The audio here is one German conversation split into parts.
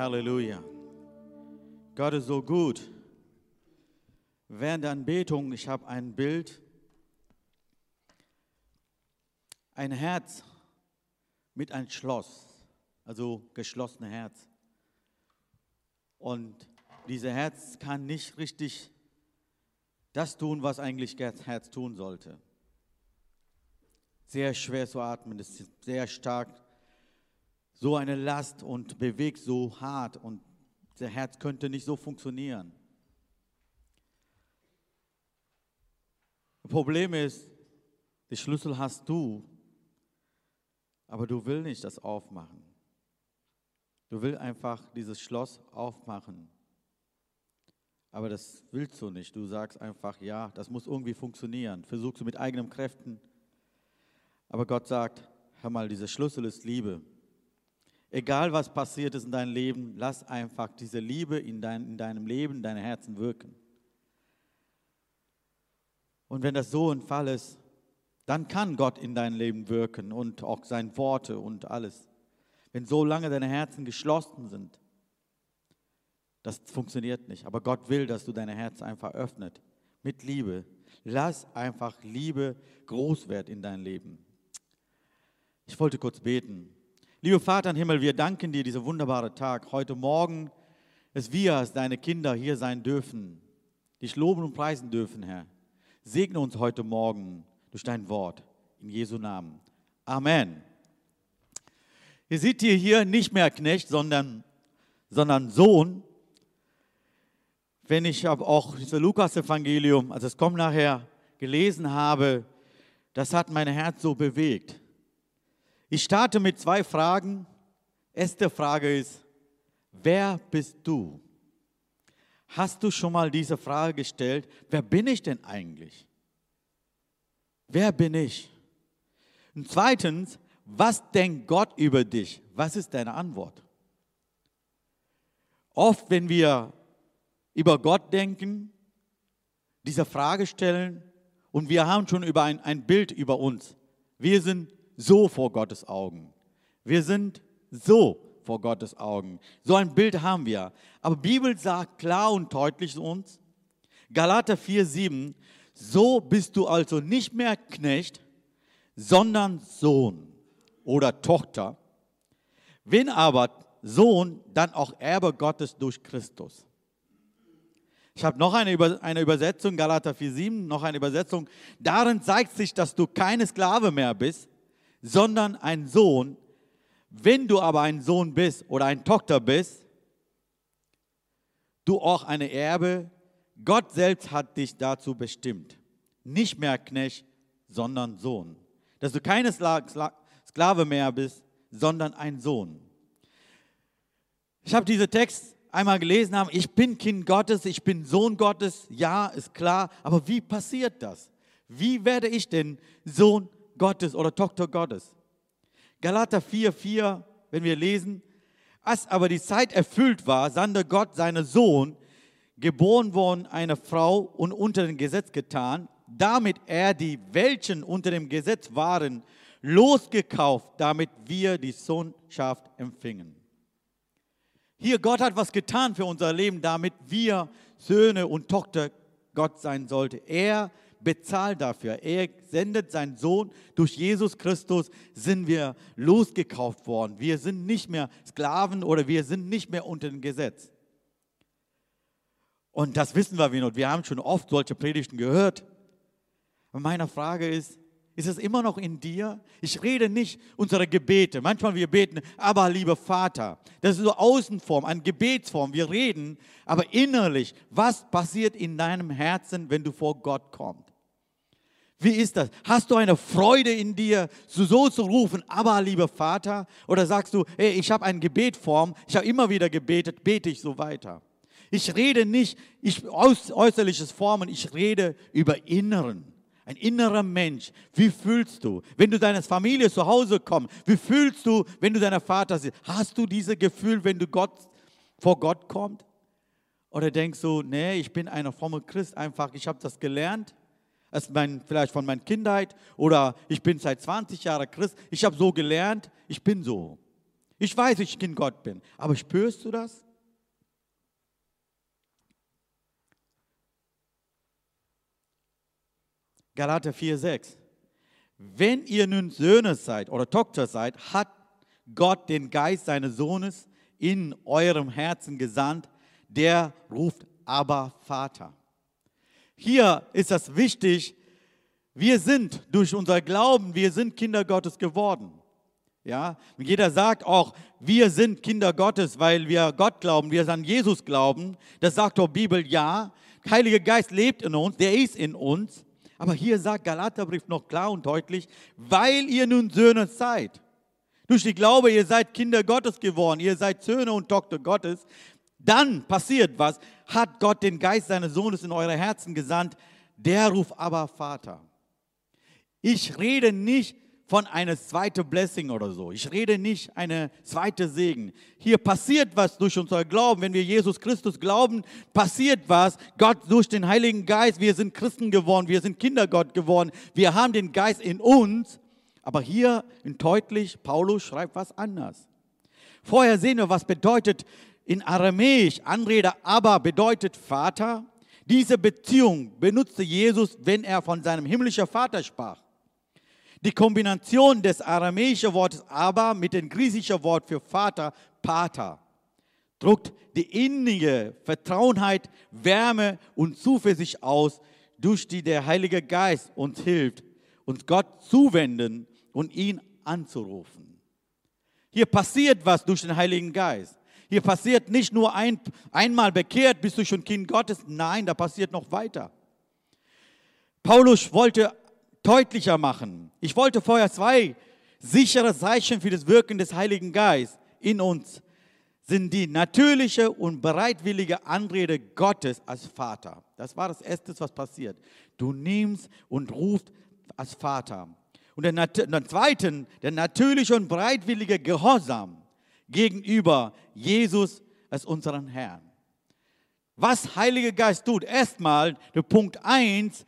Halleluja. Gott ist so gut. Während der Anbetung, ich habe ein Bild, ein Herz mit einem Schloss, also geschlossenes Herz. Und dieses Herz kann nicht richtig das tun, was eigentlich das Herz tun sollte. Sehr schwer zu atmen, es ist sehr stark, so eine Last und bewegt so hart und das Herz könnte nicht so funktionieren. Das Problem ist, den Schlüssel hast du, aber du willst nicht das aufmachen. Du willst einfach dieses Schloss aufmachen. Aber das willst du nicht. Du sagst einfach, ja, das muss irgendwie funktionieren. Versuchst du mit eigenen Kräften. Aber Gott sagt, hör mal, dieser Schlüssel ist Liebe. Egal was passiert ist in deinem Leben, lass einfach diese Liebe in, dein, in deinem Leben, in deinem Herzen wirken. Und wenn das so ein Fall ist, dann kann Gott in dein Leben wirken und auch seine Worte und alles. Wenn so lange deine Herzen geschlossen sind, das funktioniert nicht. Aber Gott will, dass du deine Herzen einfach öffnet mit Liebe. Lass einfach Liebe groß werden in dein Leben. Ich wollte kurz beten. Lieber Vater im Himmel, wir danken dir diesen wunderbaren Tag. Heute Morgen, dass wir als deine Kinder hier sein dürfen, dich loben und preisen dürfen, Herr. Segne uns heute Morgen durch dein Wort. In Jesu Namen. Amen. Ihr seht hier, hier nicht mehr Knecht, sondern, sondern Sohn. Wenn ich auch das Lukas-Evangelium, also es kommt nachher, gelesen habe, das hat mein Herz so bewegt. Ich starte mit zwei Fragen. Erste Frage ist, wer bist du? Hast du schon mal diese Frage gestellt, wer bin ich denn eigentlich? Wer bin ich? Und zweitens, was denkt Gott über dich? Was ist deine Antwort? Oft, wenn wir über Gott denken, diese Frage stellen und wir haben schon über ein, ein Bild über uns. Wir sind so vor Gottes Augen. Wir sind so vor Gottes Augen. So ein Bild haben wir. Aber Bibel sagt klar und deutlich zu uns, Galater 4,7, so bist du also nicht mehr Knecht, sondern Sohn oder Tochter. Wenn aber Sohn, dann auch Erbe Gottes durch Christus. Ich habe noch eine, Über eine Übersetzung, Galater 4,7, noch eine Übersetzung. Darin zeigt sich, dass du keine Sklave mehr bist, sondern ein Sohn. Wenn du aber ein Sohn bist oder eine Tochter bist, du auch eine Erbe, Gott selbst hat dich dazu bestimmt. Nicht mehr Knecht, sondern Sohn. Dass du keine Sklave mehr bist, sondern ein Sohn. Ich habe diesen Text einmal gelesen haben, ich bin Kind Gottes, ich bin Sohn Gottes, ja, ist klar, aber wie passiert das? Wie werde ich denn Sohn Gottes oder Tochter Gottes? Galater 4, 4, wenn wir lesen, als aber die Zeit erfüllt war, sandte Gott seinen Sohn, geboren worden eine Frau und unter dem Gesetz getan, damit er die, welchen unter dem Gesetz waren, losgekauft, damit wir die Sohnschaft empfingen. Hier, Gott hat was getan für unser Leben, damit wir Söhne und Tochter Gott sein sollten. Er bezahlt dafür. Er sendet seinen Sohn. Durch Jesus Christus sind wir losgekauft worden. Wir sind nicht mehr Sklaven oder wir sind nicht mehr unter dem Gesetz. Und das wissen wir, wie wir haben schon oft solche Predigten gehört. Und meine Frage ist, ist es immer noch in dir? Ich rede nicht unsere Gebete. Manchmal wir beten, aber lieber Vater. Das ist so Außenform, eine Gebetsform. Wir reden, aber innerlich, was passiert in deinem Herzen, wenn du vor Gott kommst? Wie ist das? Hast du eine Freude in dir, so zu rufen, aber lieber Vater? Oder sagst du, hey, ich habe eine Gebetform, ich habe immer wieder gebetet, bete ich so weiter? Ich rede nicht ich, aus äußerliches Formen, ich rede über Inneren ein innerer Mensch. Wie fühlst du, wenn du deiner Familie zu Hause kommst? Wie fühlst du, wenn du deiner Vater siehst? Hast du dieses Gefühl, wenn du Gott, vor Gott kommst? Oder denkst du, nee, ich bin ein frommer Christ, einfach, ich habe das gelernt, als mein, vielleicht von meiner Kindheit, oder ich bin seit 20 Jahren Christ, ich habe so gelernt, ich bin so. Ich weiß, ich Kind Gott bin, aber spürst du das? Galater 4,6. Wenn ihr nun Söhne seid oder Tochter seid, hat Gott den Geist seines Sohnes in eurem Herzen gesandt, der ruft aber Vater. Hier ist das wichtig, wir sind durch unser Glauben, wir sind Kinder Gottes geworden. Ja, jeder sagt auch, wir sind Kinder Gottes, weil wir Gott glauben, wir an Jesus glauben. Das sagt doch Bibel, ja. Heiliger Geist lebt in uns, der ist in uns. Aber hier sagt Galaterbrief noch klar und deutlich, weil ihr nun Söhne seid. Durch die Glaube, ihr seid Kinder Gottes geworden, ihr seid Söhne und Tochter Gottes. Dann passiert was, hat Gott den Geist seines Sohnes in eure Herzen gesandt, der ruft aber Vater. Ich rede nicht von einer zweiten Blessing oder so. Ich rede nicht eine zweite Segen. Hier passiert was durch unser Glauben. Wenn wir Jesus Christus glauben, passiert was. Gott durch den Heiligen Geist. Wir sind Christen geworden. Wir sind Kinder Gott geworden. Wir haben den Geist in uns. Aber hier deutlich, Paulus schreibt was anders. Vorher sehen wir, was bedeutet in Aramäisch Anrede aber bedeutet Vater. Diese Beziehung benutzte Jesus, wenn er von seinem himmlischen Vater sprach. Die Kombination des aramäischen Wortes aber mit dem griechischen Wort für Vater, Pater, drückt die innige Vertrauenheit, Wärme und Zuversicht aus, durch die der Heilige Geist uns hilft, uns Gott zuwenden und ihn anzurufen. Hier passiert was durch den Heiligen Geist. Hier passiert nicht nur ein, einmal bekehrt, bist du schon Kind Gottes. Nein, da passiert noch weiter. Paulus wollte deutlicher machen. Ich wollte vorher zwei sichere Zeichen für das Wirken des Heiligen Geistes in uns sind die natürliche und bereitwillige Anrede Gottes als Vater. Das war das Erste, was passiert. Du nimmst und rufst als Vater. Und der, der zweiten, der natürliche und bereitwillige Gehorsam gegenüber Jesus als unseren Herrn. Was Heiliger Geist tut, erstmal, der Punkt 1,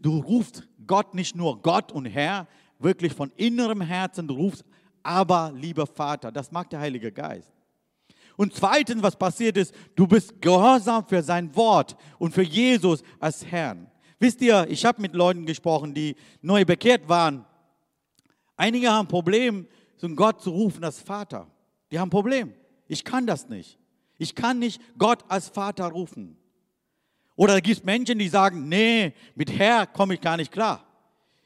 du rufst Gott nicht nur Gott und Herr, wirklich von innerem Herzen rufst, aber lieber Vater, das mag der Heilige Geist. Und zweitens, was passiert ist, du bist gehorsam für sein Wort und für Jesus als Herrn. Wisst ihr, ich habe mit Leuten gesprochen, die neu bekehrt waren. Einige haben ein Problem, so Gott zu rufen als Vater. Die haben ein Problem. Ich kann das nicht. Ich kann nicht Gott als Vater rufen. Oder gibt es Menschen, die sagen, nee, mit Herr komme ich gar nicht klar.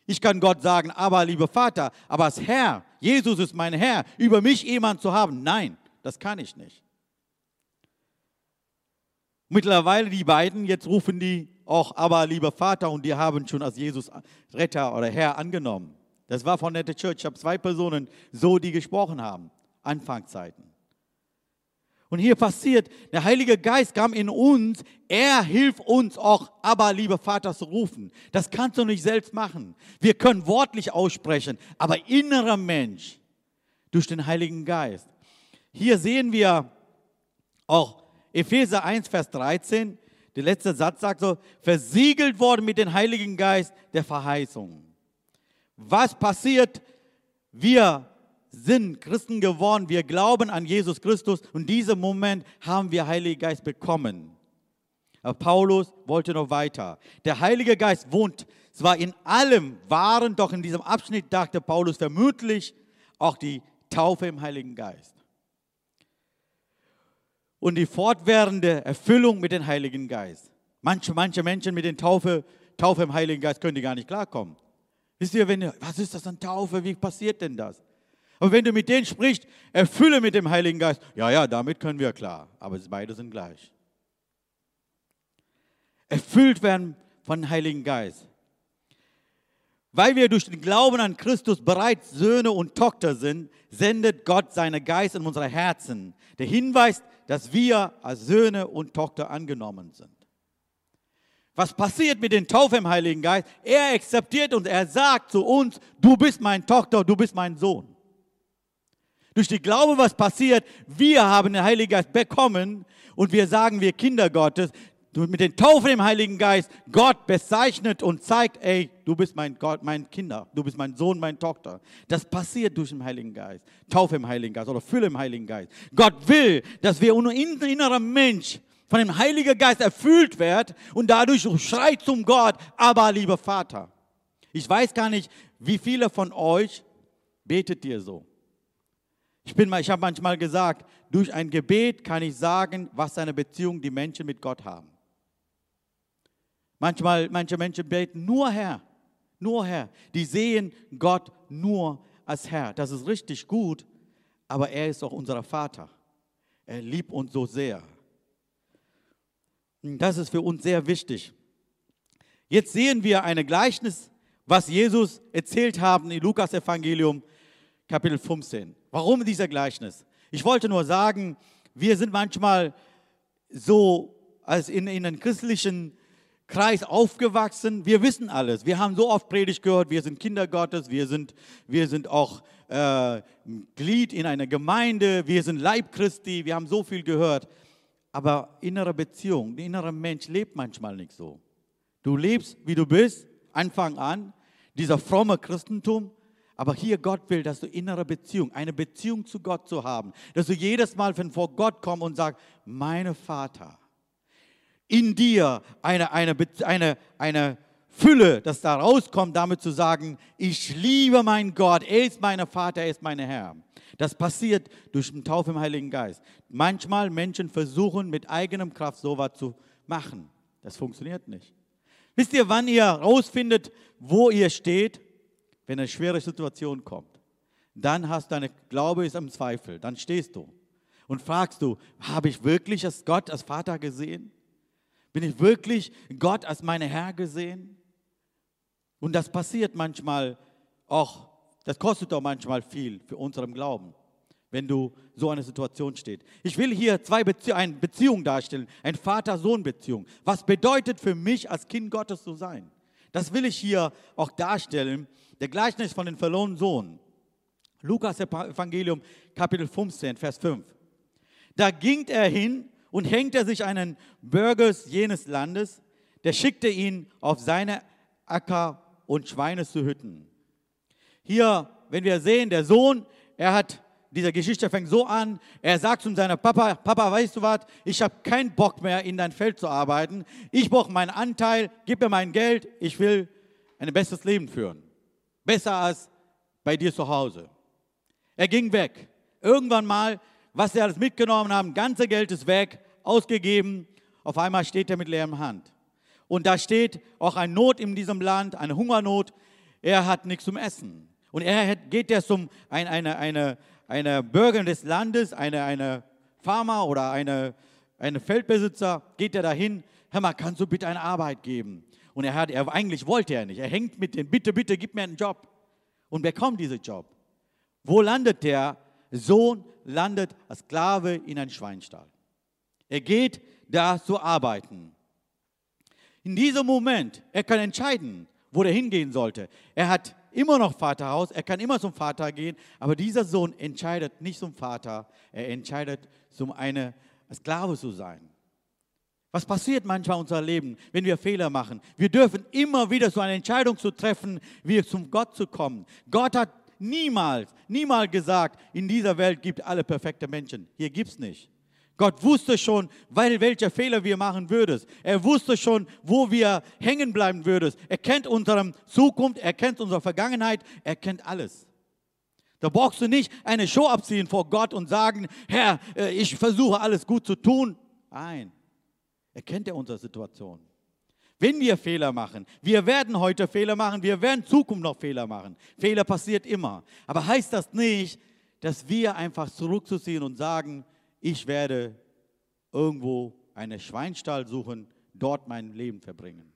Ich kann Gott sagen, aber lieber Vater, aber als Herr, Jesus ist mein Herr, über mich jemand zu haben, nein, das kann ich nicht. Mittlerweile die beiden, jetzt rufen die auch, aber lieber Vater, und die haben schon als Jesus Retter oder Herr angenommen. Das war von der Church. Ich habe zwei Personen so, die gesprochen haben, Anfangszeiten. Und hier passiert, der Heilige Geist kam in uns, er hilft uns auch, aber lieber Vater zu rufen. Das kannst du nicht selbst machen. Wir können wortlich aussprechen, aber innerer Mensch durch den Heiligen Geist. Hier sehen wir auch Epheser 1, Vers 13. Der letzte Satz sagt so, versiegelt worden mit dem Heiligen Geist der Verheißung. Was passiert? Wir sind Christen geworden, wir glauben an Jesus Christus und in diesem Moment haben wir Heiligen Geist bekommen. Aber Paulus wollte noch weiter. Der Heilige Geist wohnt zwar in allem, waren doch in diesem Abschnitt, dachte Paulus, vermutlich auch die Taufe im Heiligen Geist. Und die fortwährende Erfüllung mit dem Heiligen Geist. Manche, manche Menschen mit der Taufe, Taufe im Heiligen Geist können die gar nicht klarkommen. Wisst ihr, wenn, was ist das an Taufe? Wie passiert denn das? Aber wenn du mit denen sprichst, erfülle mit dem Heiligen Geist. Ja, ja, damit können wir klar. Aber beide sind gleich. Erfüllt werden von Heiligen Geist. Weil wir durch den Glauben an Christus bereits Söhne und Tochter sind, sendet Gott seinen Geist in unsere Herzen. Der Hinweis, dass wir als Söhne und Tochter angenommen sind. Was passiert mit den Taufe im Heiligen Geist? Er akzeptiert und er sagt zu uns, du bist meine Tochter, du bist mein Sohn. Durch die Glaube, was passiert, wir haben den Heiligen Geist bekommen und wir sagen, wir Kinder Gottes. mit den Taufe im Heiligen Geist Gott bezeichnet und zeigt, ey, du bist mein Gott, mein Kinder, du bist mein Sohn, meine Tochter. Das passiert durch den Heiligen Geist. Taufe im Heiligen Geist oder Fülle im Heiligen Geist. Gott will, dass wir unser innerer Mensch von dem Heiligen Geist erfüllt wird und dadurch schreit zum Gott, aber lieber Vater. Ich weiß gar nicht, wie viele von euch betet ihr so. Ich, ich habe manchmal gesagt, durch ein Gebet kann ich sagen, was seine Beziehung die Menschen mit Gott haben. Manchmal, manche Menschen beten nur Herr, nur Herr. Die sehen Gott nur als Herr. Das ist richtig gut, aber er ist auch unser Vater. Er liebt uns so sehr. Das ist für uns sehr wichtig. Jetzt sehen wir ein Gleichnis, was Jesus erzählt haben im Lukas Evangelium Kapitel 15. Warum dieser Gleichnis? Ich wollte nur sagen, wir sind manchmal so als in, in einem christlichen Kreis aufgewachsen. Wir wissen alles. Wir haben so oft Predigt gehört. Wir sind Kinder Gottes. Wir sind, wir sind auch äh, Glied in einer Gemeinde. Wir sind Leib Christi. Wir haben so viel gehört. Aber innere Beziehung, der innere Mensch lebt manchmal nicht so. Du lebst, wie du bist, Anfang an. Dieser fromme Christentum. Aber hier Gott will, dass du innere Beziehung, eine Beziehung zu Gott zu haben, dass du jedes Mal, wenn vor Gott kommst und sagst, meine Vater, in dir eine, eine, eine, eine Fülle, dass da rauskommt, damit zu sagen, ich liebe meinen Gott, er ist mein Vater, er ist mein Herr. Das passiert durch den Taufe im Heiligen Geist. Manchmal Menschen versuchen mit eigenem Kraft sowas zu machen. Das funktioniert nicht. Wisst ihr, wann ihr rausfindet, wo ihr steht? Wenn eine schwere Situation kommt, dann hast deine Glaube ist im Zweifel, dann stehst du und fragst du, habe ich wirklich als Gott als Vater gesehen? Bin ich wirklich Gott als meine Herr gesehen? Und das passiert manchmal auch, das kostet auch manchmal viel für unseren Glauben, wenn du so eine Situation steht. Ich will hier zwei Bezie eine Beziehung darstellen, eine Vater-Sohn-Beziehung. Was bedeutet für mich als Kind Gottes zu sein? Das will ich hier auch darstellen der Gleichnis von den verlorenen Sohn. Lukas Evangelium Kapitel 15, Vers 5. Da ging er hin und hängte sich einen Bürgers jenes Landes, der schickte ihn auf seine Acker und Schweine zu hütten. Hier, wenn wir sehen, der Sohn, er hat, diese Geschichte fängt so an, er sagt zu seinem Papa, Papa, weißt du was, ich habe keinen Bock mehr, in dein Feld zu arbeiten. Ich brauche meinen Anteil, gib mir mein Geld, ich will ein besseres Leben führen. Besser als bei dir zu Hause. Er ging weg. Irgendwann mal, was sie alles mitgenommen haben, ganze Geld ist weg, ausgegeben. Auf einmal steht er mit leerem Hand. Und da steht auch eine Not in diesem Land, eine Hungernot. Er hat nichts zum Essen. Und er geht jetzt zum ein, eine, eine, eine Bürger des Landes, eine, eine Farmer oder eine, eine Feldbesitzer, geht er dahin, hör mal, kannst du bitte eine Arbeit geben? Und er hat, er, eigentlich wollte er nicht. Er hängt mit den, bitte, bitte, gib mir einen Job. Und bekommt diesen Job. Wo landet der? Sohn landet als Sklave in einen Schweinstall. Er geht da zu arbeiten. In diesem Moment, er kann entscheiden, wo er hingehen sollte. Er hat immer noch Vaterhaus, er kann immer zum Vater gehen, aber dieser Sohn entscheidet nicht zum Vater, er entscheidet, zum eine Sklave zu sein. Was passiert manchmal in unserem Leben, wenn wir Fehler machen? Wir dürfen immer wieder so eine Entscheidung zu treffen, wie zum Gott zu kommen. Gott hat niemals, niemals gesagt, in dieser Welt gibt alle perfekte Menschen. Hier gibt es nicht. Gott wusste schon, weil welche Fehler wir machen würden. Er wusste schon, wo wir hängen bleiben würden. Er kennt unsere Zukunft, er kennt unsere Vergangenheit, er kennt alles. Da brauchst du nicht eine Show abziehen vor Gott und sagen, Herr, äh, ich versuche alles gut zu tun. Nein, erkennt er unsere Situation. Wenn wir Fehler machen, wir werden heute Fehler machen, wir werden in Zukunft noch Fehler machen. Fehler passiert immer. Aber heißt das nicht, dass wir einfach zurückzuziehen und sagen, ich werde irgendwo einen Schweinstall suchen, dort mein Leben verbringen.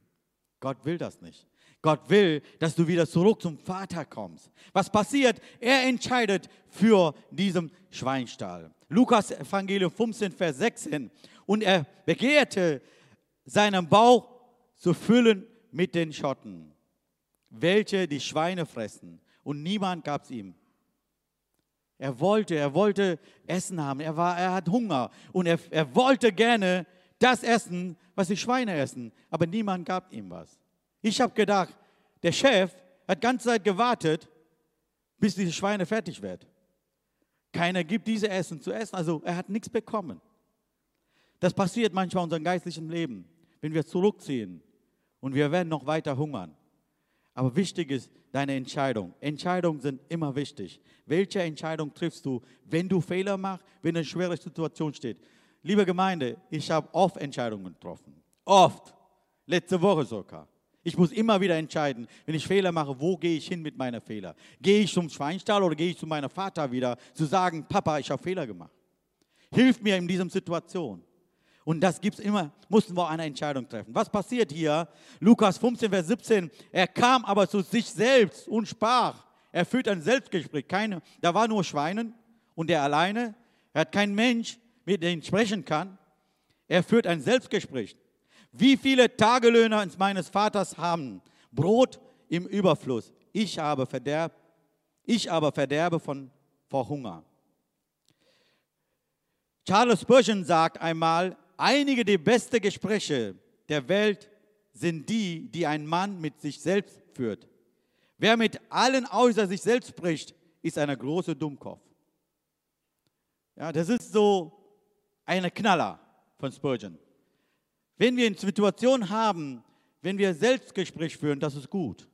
Gott will das nicht. Gott will, dass du wieder zurück zum Vater kommst. Was passiert? Er entscheidet für diesen Schweinstall. Lukas Evangelium 15, Vers 16 und er begehrte, seinen Bauch zu füllen mit den Schotten, welche die Schweine fressen. Und niemand gab es ihm. Er wollte, er wollte Essen haben, er, war, er hat Hunger und er, er wollte gerne das essen, was die Schweine essen, aber niemand gab ihm was. Ich habe gedacht, der Chef hat ganze Zeit gewartet, bis diese Schweine fertig werden. Keiner gibt diese Essen zu essen, also er hat nichts bekommen. Das passiert manchmal in unserem geistlichen Leben, wenn wir zurückziehen und wir werden noch weiter hungern. Aber wichtig ist deine Entscheidung. Entscheidungen sind immer wichtig. Welche Entscheidung triffst du, wenn du Fehler machst, wenn eine schwere Situation steht? Liebe Gemeinde, ich habe oft Entscheidungen getroffen. Oft. Letzte Woche sogar. Ich muss immer wieder entscheiden, wenn ich Fehler mache, wo gehe ich hin mit meinen Fehlern? Gehe ich zum Schweinstall oder gehe ich zu meinem Vater wieder, zu sagen, Papa, ich habe Fehler gemacht. Hilf mir in dieser Situation. Und das gibt's immer, mussten wir eine Entscheidung treffen. Was passiert hier? Lukas 15, Vers 17. Er kam aber zu sich selbst und sprach. Er führt ein Selbstgespräch. Keine, da war nur Schweinen und er alleine. Er hat keinen Mensch, mit dem sprechen kann. Er führt ein Selbstgespräch. Wie viele Tagelöhner meines Vaters haben Brot im Überfluss? Ich aber verderb, ich aber verderbe von, vor Hunger. Charles Spurgeon sagt einmal, einige der besten Gespräche der Welt sind die, die ein Mann mit sich selbst führt. Wer mit allen außer sich selbst spricht, ist ein großer Dummkopf. Ja, das ist so eine Knaller von Spurgeon. Wenn wir eine Situation haben, wenn wir Selbstgespräch führen, das ist gut.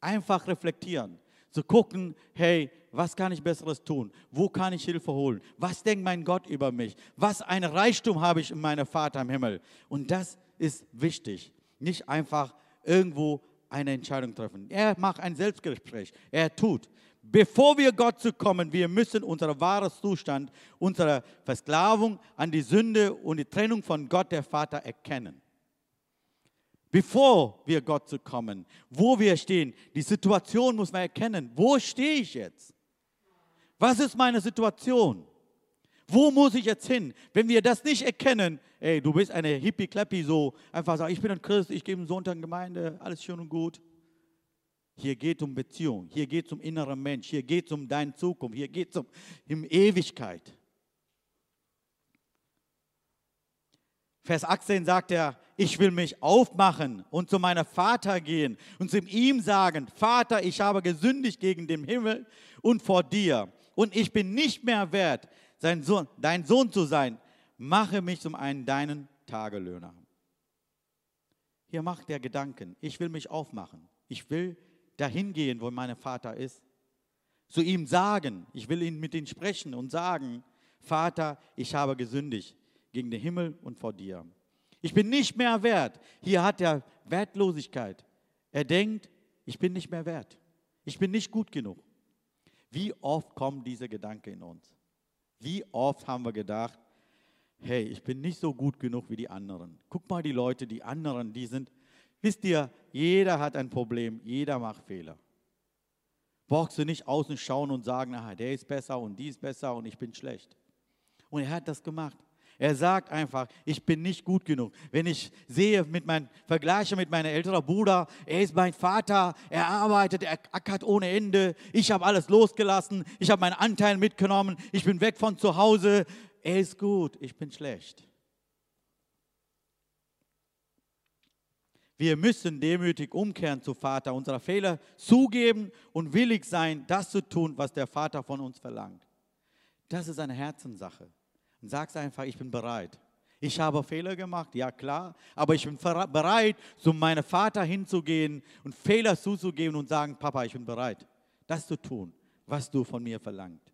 Einfach reflektieren. Zu gucken, hey, was kann ich Besseres tun? Wo kann ich Hilfe holen? Was denkt mein Gott über mich? Was ein Reichtum habe ich in meinem Vater im Himmel? Und das ist wichtig. Nicht einfach irgendwo eine Entscheidung treffen. Er macht ein Selbstgespräch. Er tut. Bevor wir Gott zu kommen, wir müssen unser wahres Zustand, unsere Versklavung an die Sünde und die Trennung von Gott, der Vater, erkennen. Bevor wir Gott zu kommen, wo wir stehen, die Situation muss man erkennen. Wo stehe ich jetzt? Was ist meine Situation? Wo muss ich jetzt hin? Wenn wir das nicht erkennen, ey, du bist eine Hippie-Clappy, so einfach sagen, ich bin ein Christ, ich gehe im Sonntag in Gemeinde, alles schön und gut. Hier geht es um Beziehung, hier geht es um inneren Mensch, hier geht es um deine Zukunft, hier geht es um, um Ewigkeit. Vers 18 sagt er, ich will mich aufmachen und zu meinem Vater gehen und zu ihm sagen, Vater, ich habe gesündigt gegen den Himmel und vor dir und ich bin nicht mehr wert, Sohn, dein Sohn zu sein. Mache mich zum einen deinen Tagelöhner. Hier macht der Gedanken, ich will mich aufmachen. Ich will dahin gehen, wo mein Vater ist. Zu ihm sagen, ich will ihn mit ihm sprechen und sagen, Vater, ich habe gesündigt gegen den Himmel und vor dir. Ich bin nicht mehr wert. Hier hat er Wertlosigkeit. Er denkt, ich bin nicht mehr wert. Ich bin nicht gut genug. Wie oft kommen diese Gedanken in uns? Wie oft haben wir gedacht, hey, ich bin nicht so gut genug wie die anderen. Guck mal die Leute, die anderen, die sind, wisst ihr, jeder hat ein Problem, jeder macht Fehler. Brauchst du nicht außen schauen und sagen, ah, der ist besser und die ist besser und ich bin schlecht. Und er hat das gemacht. Er sagt einfach, ich bin nicht gut genug. Wenn ich sehe, mit meinem vergleiche mit meinem älteren Bruder, er ist mein Vater, er arbeitet, er ackert ohne Ende. Ich habe alles losgelassen, ich habe meinen Anteil mitgenommen, ich bin weg von zu Hause. Er ist gut, ich bin schlecht. Wir müssen demütig umkehren zu Vater, unsere Fehler zugeben und willig sein, das zu tun, was der Vater von uns verlangt. Das ist eine Herzenssache und sagst einfach, ich bin bereit. Ich habe Fehler gemacht, ja klar, aber ich bin bereit, zu meinem Vater hinzugehen und Fehler zuzugeben und sagen, Papa, ich bin bereit, das zu tun, was du von mir verlangt.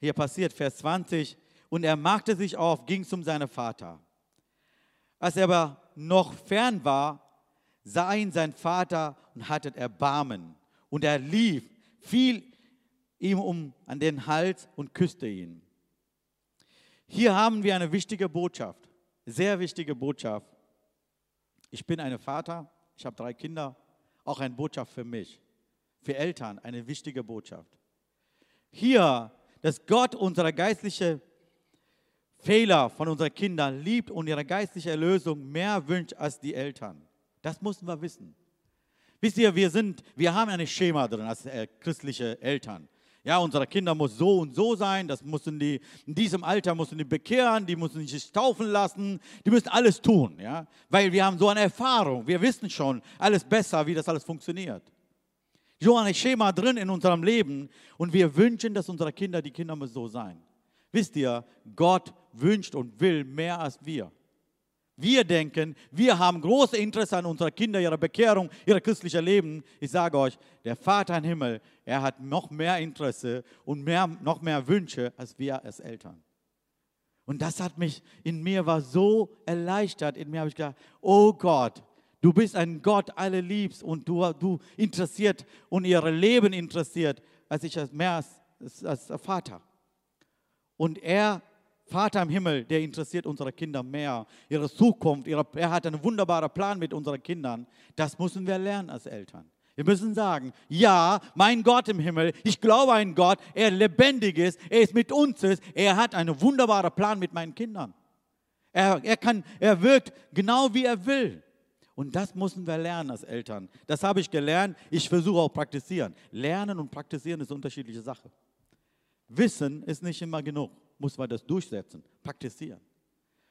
Hier passiert Vers 20, und er machte sich auf, ging zum seinem Vater. Als er aber noch fern war, sah ihn sein Vater und hatte Erbarmen. Und er lief, fiel ihm um an den Hals und küsste ihn. Hier haben wir eine wichtige Botschaft, sehr wichtige Botschaft. Ich bin ein Vater, ich habe drei Kinder, auch eine Botschaft für mich, für Eltern, eine wichtige Botschaft. Hier, dass Gott unsere geistliche Fehler von unseren Kindern liebt und ihre geistliche Erlösung mehr wünscht als die Eltern. Das müssen wir wissen. Wisst ihr, wir sind, wir haben ein Schema drin als äh, christliche Eltern. Ja, unsere Kinder muss so und so sein, das müssen die, in diesem Alter müssen die bekehren, die müssen sich taufen lassen, die müssen alles tun, ja, weil wir haben so eine Erfahrung, wir wissen schon alles besser, wie das alles funktioniert. So ein Schema drin in unserem Leben und wir wünschen, dass unsere Kinder, die Kinder müssen so sein. Wisst ihr, Gott wünscht und will mehr als wir. Wir denken, wir haben große Interesse an unserer Kinder, ihrer Bekehrung, ihrer christlichen Leben. Ich sage euch, der Vater im Himmel, er hat noch mehr Interesse und mehr, noch mehr Wünsche als wir als Eltern. Und das hat mich, in mir war so erleichtert. In mir habe ich gedacht, oh Gott, du bist ein Gott, alle liebst und du, du interessiert und ihre Leben interessiert, als ich als mehr als, als Vater. Und er Vater im Himmel, der interessiert unsere Kinder mehr, ihre Zukunft. Ihre, er hat einen wunderbaren Plan mit unseren Kindern. Das müssen wir lernen als Eltern. Wir müssen sagen, ja, mein Gott im Himmel, ich glaube an Gott, er lebendig ist, er ist mit uns, ist, er hat einen wunderbaren Plan mit meinen Kindern. Er, er, kann, er wirkt genau wie er will. Und das müssen wir lernen als Eltern. Das habe ich gelernt, ich versuche auch praktizieren. Lernen und praktizieren ist unterschiedliche Sache. Wissen ist nicht immer genug muss man das durchsetzen, praktizieren.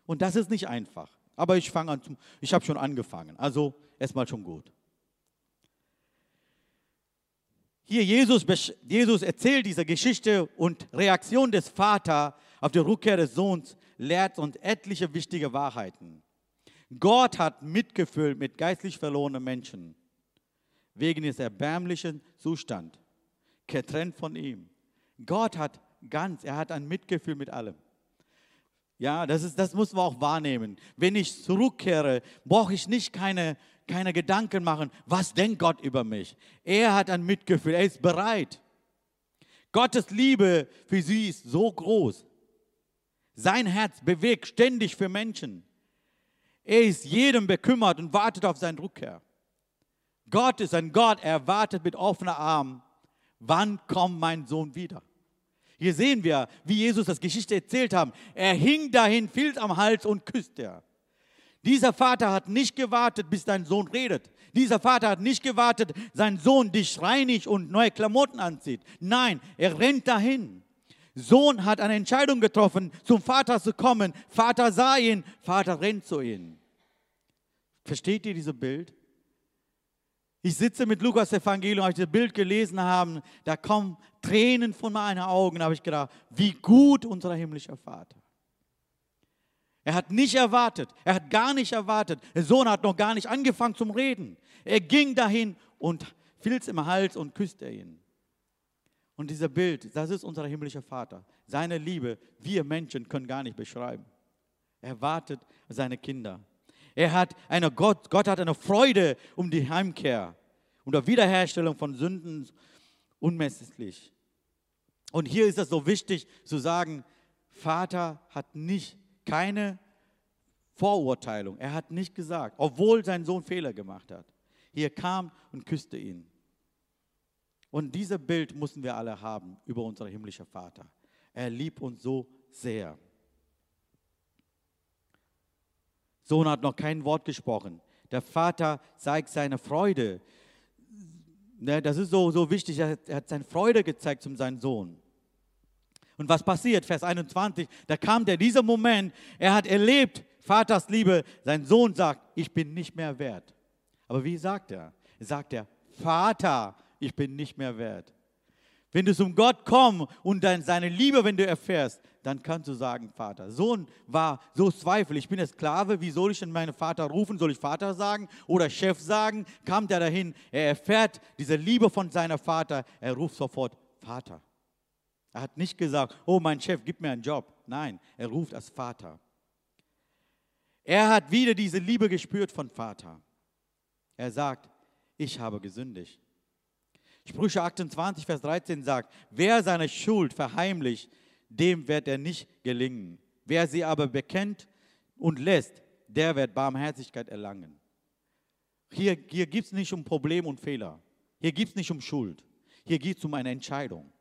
Und das ist nicht einfach. Aber ich fange an, ich habe schon angefangen. Also erstmal schon gut. Hier Jesus, Jesus erzählt diese Geschichte und Reaktion des Vaters auf die Rückkehr des Sohns lehrt uns etliche wichtige Wahrheiten. Gott hat Mitgefühl mit geistlich verlorenen Menschen wegen des erbärmlichen Zustands, getrennt von ihm. Gott hat ganz. Er hat ein Mitgefühl mit allem. Ja, das, ist, das muss man auch wahrnehmen. Wenn ich zurückkehre, brauche ich nicht keine, keine Gedanken machen, was denkt Gott über mich. Er hat ein Mitgefühl, er ist bereit. Gottes Liebe für sie ist so groß. Sein Herz bewegt ständig für Menschen. Er ist jedem bekümmert und wartet auf seine Rückkehr. Gott ist ein Gott, er wartet mit offenen Armen. Wann kommt mein Sohn wieder? Hier sehen wir, wie Jesus das Geschichte erzählt haben. Er hing dahin, fiel am Hals und küsste er. Dieser Vater hat nicht gewartet, bis dein Sohn redet. Dieser Vater hat nicht gewartet, sein Sohn dich reinigt und neue Klamotten anzieht. Nein, er rennt dahin. Sohn hat eine Entscheidung getroffen, zum Vater zu kommen. Vater sah ihn, Vater rennt zu ihm. Versteht ihr dieses Bild? Ich sitze mit Lukas Evangelium, als ich das Bild gelesen habe, da kommen Tränen von meinen Augen, da habe ich gedacht, wie gut unser himmlischer Vater. Er hat nicht erwartet, er hat gar nicht erwartet. Der Sohn hat noch gar nicht angefangen zum Reden. Er ging dahin und fiel es im Hals und küsste ihn. Und dieser Bild, das ist unser himmlischer Vater. Seine Liebe, wir Menschen können gar nicht beschreiben. Er wartet seine Kinder. Er hat eine Gott, Gott hat eine Freude um die Heimkehr, um die Wiederherstellung von Sünden unmesslich. Und hier ist es so wichtig zu sagen, Vater hat nicht keine Vorurteilung. Er hat nicht gesagt, obwohl sein Sohn Fehler gemacht hat. Hier kam und küsste ihn. Und dieses Bild müssen wir alle haben über unseren himmlischen Vater. Er liebt uns so sehr. Sohn hat noch kein Wort gesprochen. Der Vater zeigt seine Freude. Ne, das ist so, so wichtig. Er hat seine Freude gezeigt zum seinen Sohn. Und was passiert? Vers 21, da kam der dieser Moment, er hat erlebt, Vaters Liebe, sein Sohn sagt, ich bin nicht mehr wert. Aber wie sagt er? Sagt er, Vater, ich bin nicht mehr wert. Wenn du zum Gott kommst und seine Liebe, wenn du erfährst, dann kannst du sagen, Vater. Sohn war so Zweifel. Ich bin der Sklave, wie soll ich denn meinen Vater rufen? Soll ich Vater sagen oder Chef sagen? Kam der dahin, er erfährt diese Liebe von seinem Vater, er ruft sofort Vater. Er hat nicht gesagt, oh mein Chef, gib mir einen Job. Nein, er ruft als Vater. Er hat wieder diese Liebe gespürt von Vater. Er sagt, ich habe gesündigt. Sprüche 28, Vers 13 sagt, wer seine Schuld verheimlicht, dem wird er nicht gelingen. Wer sie aber bekennt und lässt, der wird Barmherzigkeit erlangen. Hier, hier geht es nicht um Problem und Fehler. Hier geht es nicht um Schuld. Hier geht es um eine Entscheidung.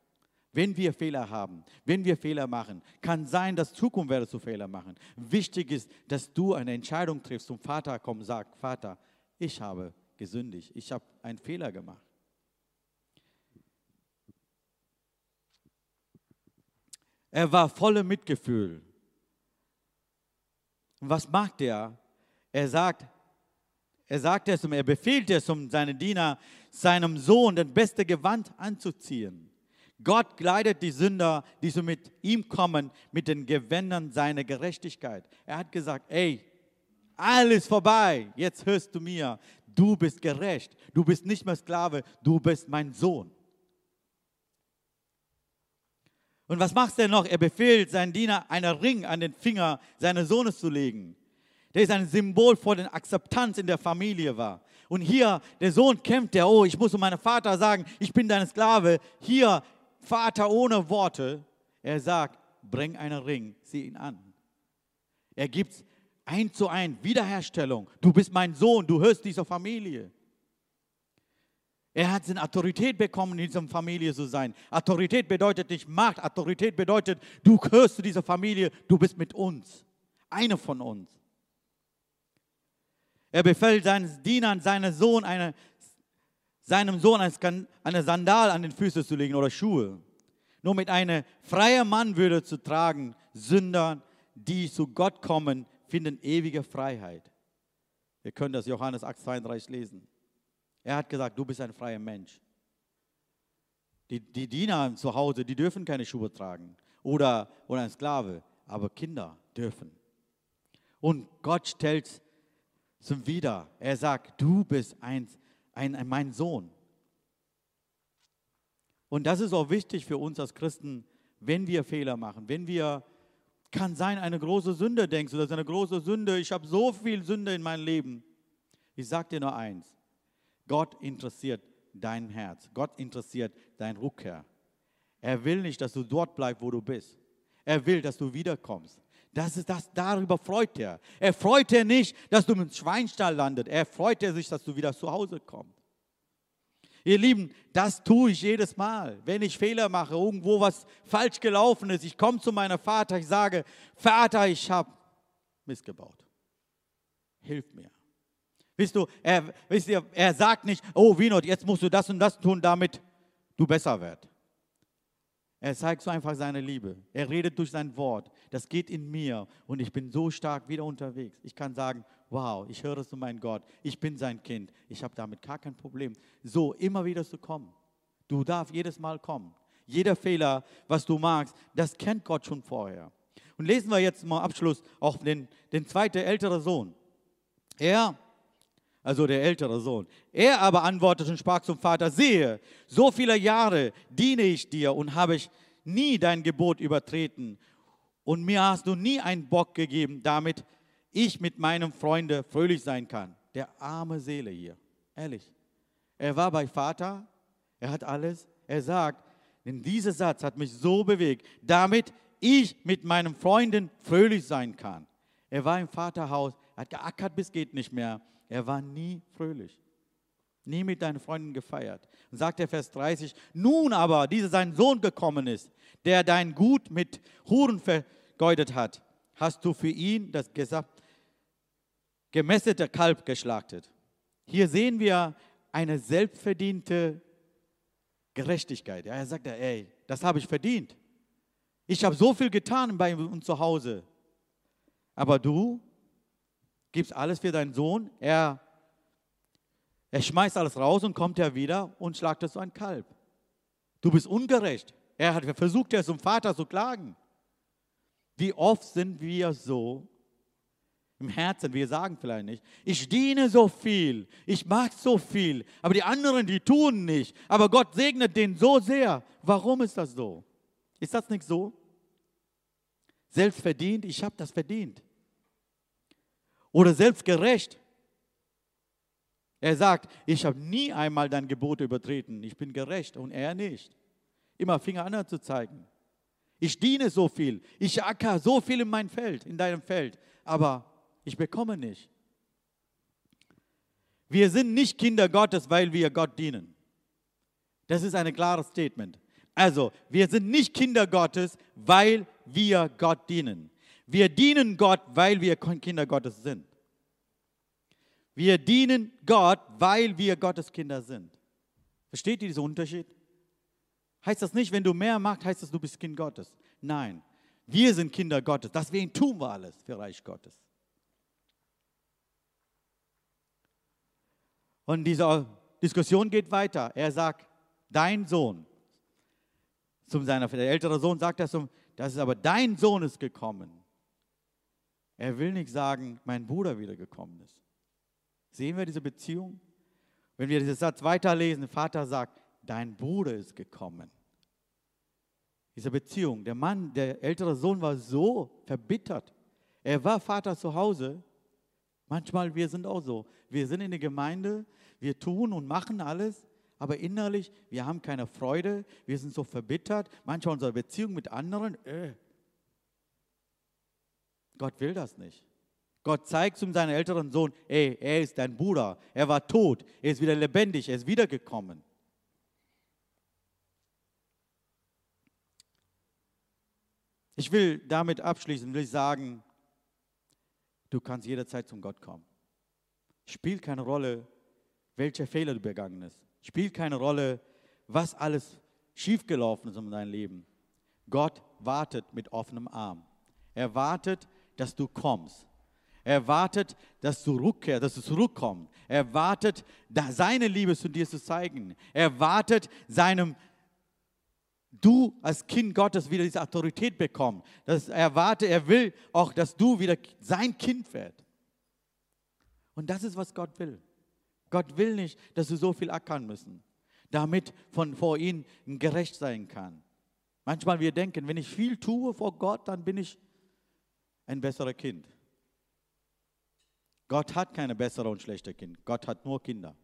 Wenn wir Fehler haben, wenn wir Fehler machen, kann sein, dass Zukunft werde zu Fehler machen. Wichtig ist, dass du eine Entscheidung triffst zum Vater komm, sag, Vater, ich habe gesündigt, ich habe einen Fehler gemacht. Er war voller Mitgefühl. Und was macht er? Er sagt, er sagt es um, er befiehlt es um seinen Diener, seinem Sohn das beste Gewand anzuziehen. Gott kleidet die Sünder, die so mit ihm kommen, mit den Gewändern seiner Gerechtigkeit. Er hat gesagt, ey, alles vorbei, jetzt hörst du mir, du bist gerecht, du bist nicht mehr Sklave, du bist mein Sohn. Und was macht er noch? Er befiehlt seinen Diener, einen Ring an den Finger seines Sohnes zu legen. Der ist ein Symbol vor der Akzeptanz in der Familie war. Und hier, der Sohn kämpft, der, oh, ich muss zu meinem Vater sagen, ich bin dein Sklave. Hier, Vater ohne Worte. Er sagt, bring einen Ring, sieh ihn an. Er gibt ein zu ein Wiederherstellung. Du bist mein Sohn, du hörst dieser Familie. Er hat seine Autorität bekommen, in dieser Familie zu sein. Autorität bedeutet nicht Macht, Autorität bedeutet, du gehörst zu dieser Familie, du bist mit uns, einer von uns. Er befällt seinen Dienern, seinen Sohn eine, seinem Sohn eine Sandal an den Füßen zu legen oder Schuhe. Nur mit einer freien Mannwürde zu tragen, Sünder, die zu Gott kommen, finden ewige Freiheit. Wir können das Johannes 8, 32 lesen. Er hat gesagt, du bist ein freier Mensch. Die, die Diener zu Hause, die dürfen keine Schuhe tragen oder, oder ein Sklave, aber Kinder dürfen. Und Gott stellt zum Wieder. Er sagt, du bist ein, ein, ein, mein Sohn. Und das ist auch wichtig für uns als Christen, wenn wir Fehler machen, wenn wir, kann sein, eine große Sünde denkst du, das ist eine große Sünde, ich habe so viel Sünde in meinem Leben. Ich sage dir nur eins, Gott interessiert dein Herz. Gott interessiert dein Rückkehr. Er will nicht, dass du dort bleibst, wo du bist. Er will, dass du wiederkommst. Das ist das, darüber freut er. Er freut er nicht, dass du im Schweinstall landet. Er freut er sich, dass du wieder zu Hause kommst. Ihr Lieben, das tue ich jedes Mal, wenn ich Fehler mache, irgendwo was falsch gelaufen ist. Ich komme zu meinem Vater, ich sage, Vater, ich habe missgebaut. Hilf mir. Wisst du, er, wisst ihr, er sagt nicht, oh Winot, jetzt musst du das und das tun, damit du besser wirst. Er zeigt so einfach seine Liebe. Er redet durch sein Wort. Das geht in mir und ich bin so stark wieder unterwegs. Ich kann sagen, wow, ich höre zu meinem Gott. Ich bin sein Kind. Ich habe damit gar kein Problem. So immer wieder zu kommen. Du darfst jedes Mal kommen. Jeder Fehler, was du magst, das kennt Gott schon vorher. Und lesen wir jetzt mal Abschluss auch den, den zweiten ältere Sohn. Er also der ältere Sohn. Er aber antwortete und sprach zum Vater, siehe, so viele Jahre diene ich dir und habe ich nie dein Gebot übertreten und mir hast du nie einen Bock gegeben, damit ich mit meinem Freunde fröhlich sein kann. Der arme Seele hier, ehrlich. Er war bei Vater, er hat alles. Er sagt, denn dieser Satz hat mich so bewegt, damit ich mit meinen Freunden fröhlich sein kann. Er war im Vaterhaus, er hat geackert bis geht nicht mehr. Er war nie fröhlich, nie mit deinen Freunden gefeiert. Und sagt der Vers 30, nun aber, dieser sein Sohn gekommen ist, der dein Gut mit Huren vergeudet hat, hast du für ihn das gemästete Kalb geschlachtet. Hier sehen wir eine selbstverdiente Gerechtigkeit. Ja, er sagt, ey, das habe ich verdient. Ich habe so viel getan bei uns zu Hause. Aber du gibst alles für deinen Sohn, er, er schmeißt alles raus und kommt er wieder und schlagt es so ein Kalb. Du bist ungerecht. Er hat versucht, er zum Vater zu klagen. Wie oft sind wir so im Herzen, wir sagen vielleicht nicht, ich diene so viel, ich mag so viel, aber die anderen, die tun nicht. Aber Gott segnet den so sehr. Warum ist das so? Ist das nicht so? Selbst verdient, ich habe das verdient oder selbstgerecht. Er sagt, ich habe nie einmal dein Gebot übertreten, ich bin gerecht und er nicht. Immer Finger an zu zeigen. Ich diene so viel, ich acker so viel in mein Feld, in deinem Feld, aber ich bekomme nicht. Wir sind nicht Kinder Gottes, weil wir Gott dienen. Das ist ein klares Statement. Also, wir sind nicht Kinder Gottes, weil wir Gott dienen. Wir dienen Gott, weil wir Kinder Gottes sind. Wir dienen Gott, weil wir Gottes Kinder sind. Versteht ihr diesen Unterschied? heißt das nicht, wenn du mehr machst, heißt das, du bist Kind Gottes. Nein, wir sind Kinder Gottes. Deswegen tun wir alles für Reich Gottes. Und diese Diskussion geht weiter. Er sagt, dein Sohn, zum seiner, der ältere Sohn sagt das, das ist aber dein Sohn ist gekommen. Er will nicht sagen, mein Bruder wiedergekommen ist. Sehen wir diese Beziehung? Wenn wir diesen Satz weiterlesen, der Vater sagt, dein Bruder ist gekommen. Diese Beziehung, der Mann, der ältere Sohn war so verbittert. Er war Vater zu Hause. Manchmal, wir sind auch so. Wir sind in der Gemeinde, wir tun und machen alles, aber innerlich, wir haben keine Freude, wir sind so verbittert. Manchmal unsere Beziehung mit anderen, äh. Gott will das nicht. Gott zeigt zu seinem älteren Sohn, ey, er ist dein Bruder, er war tot, er ist wieder lebendig, er ist wiedergekommen. Ich will damit abschließen, will ich sagen, du kannst jederzeit zum Gott kommen. Spielt keine Rolle, welcher Fehler du begangen hast. Spielt keine Rolle, was alles schiefgelaufen ist in deinem Leben. Gott wartet mit offenem Arm. Er wartet, dass du kommst. Er wartet, dass du rückkehrst, dass du zurückkommst. Er wartet, seine Liebe zu dir zu zeigen. Er wartet, seinem du als Kind Gottes wieder diese Autorität bekommst. Dass er wartet, er will auch, dass du wieder sein Kind wirst. Und das ist, was Gott will. Gott will nicht, dass du so viel ackern müssen, damit von vor ihm gerecht sein kann. Manchmal wir denken, wenn ich viel tue vor Gott, dann bin ich ein besserer Kind. Gott hat keine bessere und schlechte Kind. Gott hat nur Kinder.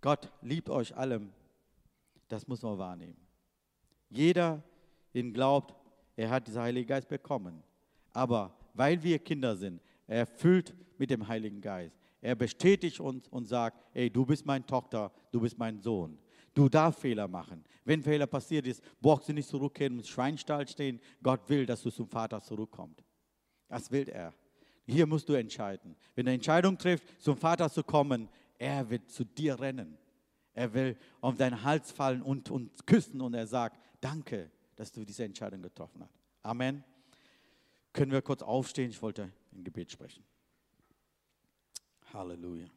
Gott liebt euch allem. Das muss man wahrnehmen. Jeder, den glaubt, er hat diesen Heiligen Geist bekommen. Aber weil wir Kinder sind, er erfüllt mit dem Heiligen Geist. Er bestätigt uns und sagt, ey, du bist meine Tochter, du bist mein Sohn. Du darfst Fehler machen. Wenn Fehler passiert ist, brauchst du nicht zurückkehren und im Schweinstall stehen. Gott will, dass du zum Vater zurückkommst. Das will er. Hier musst du entscheiden. Wenn du Entscheidung triffst, zum Vater zu kommen, er wird zu dir rennen. Er will auf deinen Hals fallen und, und küssen und er sagt, danke, dass du diese Entscheidung getroffen hast. Amen. Können wir kurz aufstehen? Ich wollte ein Gebet sprechen. Halleluja.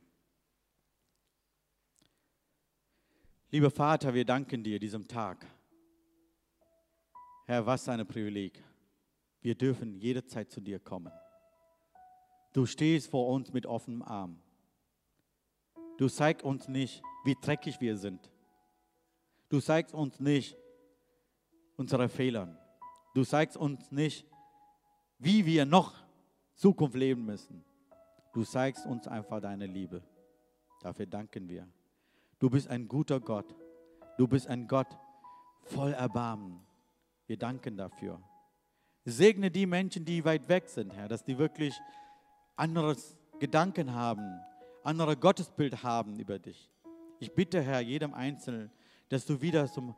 Lieber Vater, wir danken dir diesem Tag. Herr, was ein Privileg. Wir dürfen jederzeit zu dir kommen. Du stehst vor uns mit offenem Arm. Du zeigst uns nicht, wie dreckig wir sind. Du zeigst uns nicht unsere Fehler. Du zeigst uns nicht, wie wir noch Zukunft leben müssen. Du zeigst uns einfach deine Liebe. Dafür danken wir. Du bist ein guter Gott. Du bist ein Gott voll Erbarmen. Wir danken dafür. Segne die Menschen, die weit weg sind, Herr, dass die wirklich anderes Gedanken haben, andere Gottesbild haben über dich. Ich bitte, Herr, jedem Einzelnen, dass du wieder zum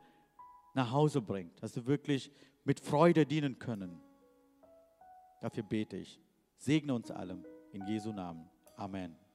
nach Hause bringst, dass du wirklich mit Freude dienen können. Dafür bete ich. Segne uns allem in Jesu Namen. Amen.